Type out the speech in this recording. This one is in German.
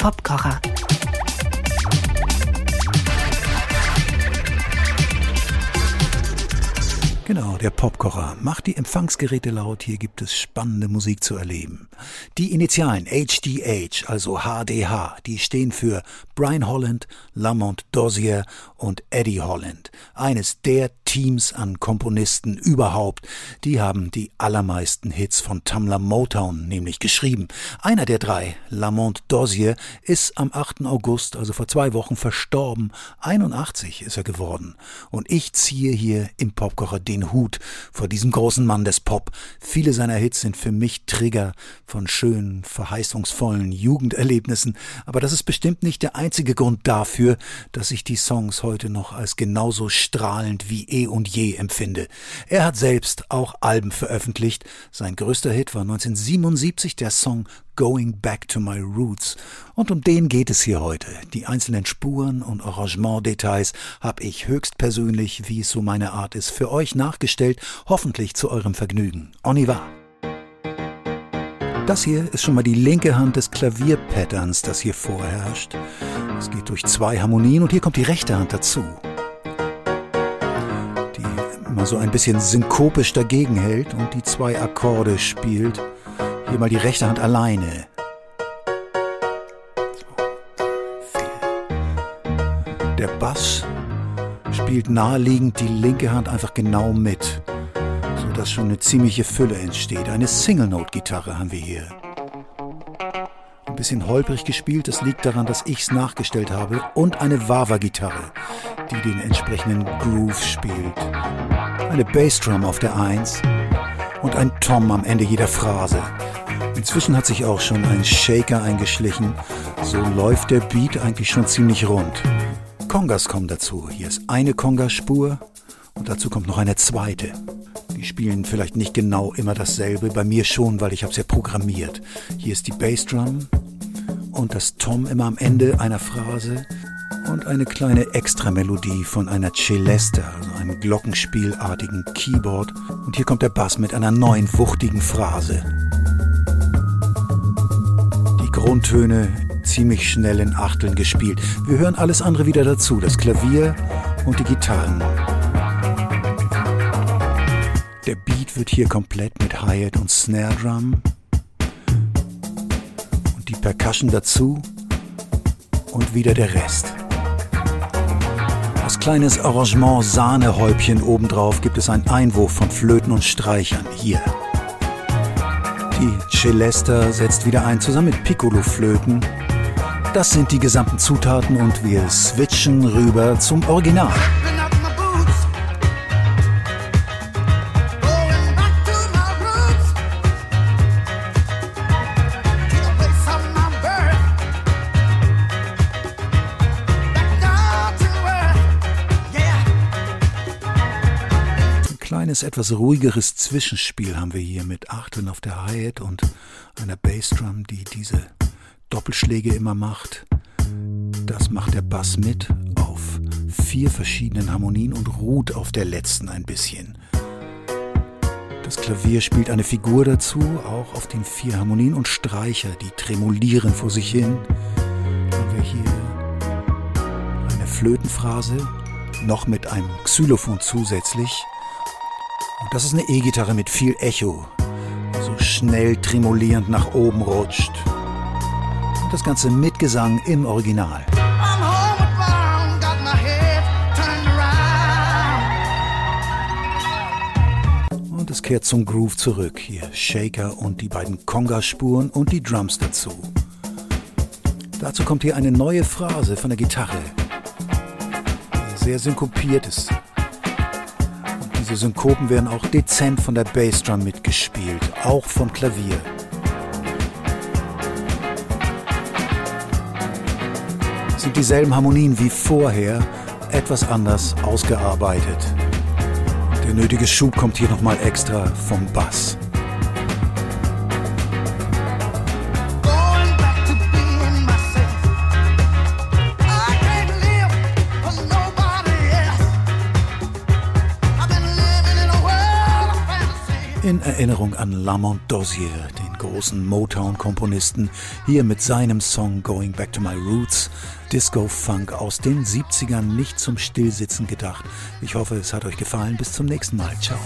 Popkocher. Genau, der Popkocher. Macht die Empfangsgeräte laut, hier gibt es spannende Musik zu erleben. Die Initialen HDH, also HDH, die stehen für Brian Holland, Lamont Dozier und Eddie Holland. Eines der Teams an Komponisten überhaupt. Die haben die allermeisten Hits von Tamla Motown nämlich geschrieben. Einer der drei, Lamont Dozier, ist am 8. August, also vor zwei Wochen, verstorben. 81 ist er geworden. Und ich ziehe hier im Popkocher den Hut vor diesem großen Mann des Pop. Viele seiner Hits sind für mich Trigger von schönen, verheißungsvollen Jugenderlebnissen. Aber das ist bestimmt nicht der einzige Grund dafür, dass ich die Songs heute noch als genauso strahlend wie eh und je empfinde. Er hat selbst auch Alben veröffentlicht. Sein größter Hit war 1977 der Song Going Back to My Roots. Und um den geht es hier heute. Die einzelnen Spuren und Arrangementdetails habe ich höchstpersönlich, wie es so meine Art ist, für euch nachgestellt, hoffentlich zu eurem Vergnügen. On y va! Das hier ist schon mal die linke Hand des Klavierpatterns, das hier vorherrscht. Es geht durch zwei Harmonien und hier kommt die rechte Hand dazu mal so ein bisschen synkopisch dagegen hält und die zwei Akkorde spielt. Hier mal die rechte Hand alleine. Der Bass spielt naheliegend die linke Hand einfach genau mit, sodass schon eine ziemliche Fülle entsteht. Eine Single-Note-Gitarre haben wir hier. Ein bisschen holprig gespielt, das liegt daran, dass ich's nachgestellt habe. Und eine Wawa-Gitarre, die den entsprechenden Groove spielt eine Bassdrum auf der Eins und ein Tom am Ende jeder Phrase. Inzwischen hat sich auch schon ein Shaker eingeschlichen, so läuft der Beat eigentlich schon ziemlich rund. Kongas kommen dazu. Hier ist eine Kongaspur und dazu kommt noch eine zweite. Die spielen vielleicht nicht genau immer dasselbe, bei mir schon, weil ich habe es ja programmiert. Hier ist die Bassdrum und das Tom immer am Ende einer Phrase und eine kleine Extramelodie von einer Celesta, also einem glockenspielartigen Keyboard. Und hier kommt der Bass mit einer neuen wuchtigen Phrase. Grundtöne ziemlich schnell in Achteln gespielt. Wir hören alles andere wieder dazu, das Klavier und die Gitarren. Der Beat wird hier komplett mit Hi-Hat und Snare Drum und die Percussion dazu und wieder der Rest kleines Arrangement Sahnehäubchen obendrauf gibt es einen Einwurf von Flöten und Streichern. Hier. Die Celesta setzt wieder ein, zusammen mit Piccolo-Flöten. Das sind die gesamten Zutaten und wir switchen rüber zum Original. Kleines, etwas ruhigeres Zwischenspiel haben wir hier mit Achteln auf der Hi-Hat und einer Bassdrum, die diese Doppelschläge immer macht. Das macht der Bass mit auf vier verschiedenen Harmonien und ruht auf der letzten ein bisschen. Das Klavier spielt eine Figur dazu, auch auf den vier Harmonien und Streicher, die tremolieren vor sich hin. Haben wir hier eine Flötenphrase, noch mit einem Xylophon zusätzlich. Und das ist eine E-Gitarre mit viel Echo, so schnell tremolierend nach oben rutscht. Und das Ganze mit Gesang im Original. Und es kehrt zum Groove zurück. Hier Shaker und die beiden Conga-Spuren und die Drums dazu. Dazu kommt hier eine neue Phrase von der Gitarre, sehr synkopiert ist. Diese Synkopen werden auch dezent von der Bassdrum mitgespielt, auch vom Klavier. Sind dieselben Harmonien wie vorher, etwas anders ausgearbeitet. Der nötige Schub kommt hier nochmal extra vom Bass. Erinnerung an Lamont Dozier, den großen Motown-Komponisten, hier mit seinem Song Going Back to My Roots, Disco-Funk aus den 70ern, nicht zum Stillsitzen gedacht. Ich hoffe, es hat euch gefallen. Bis zum nächsten Mal. Ciao.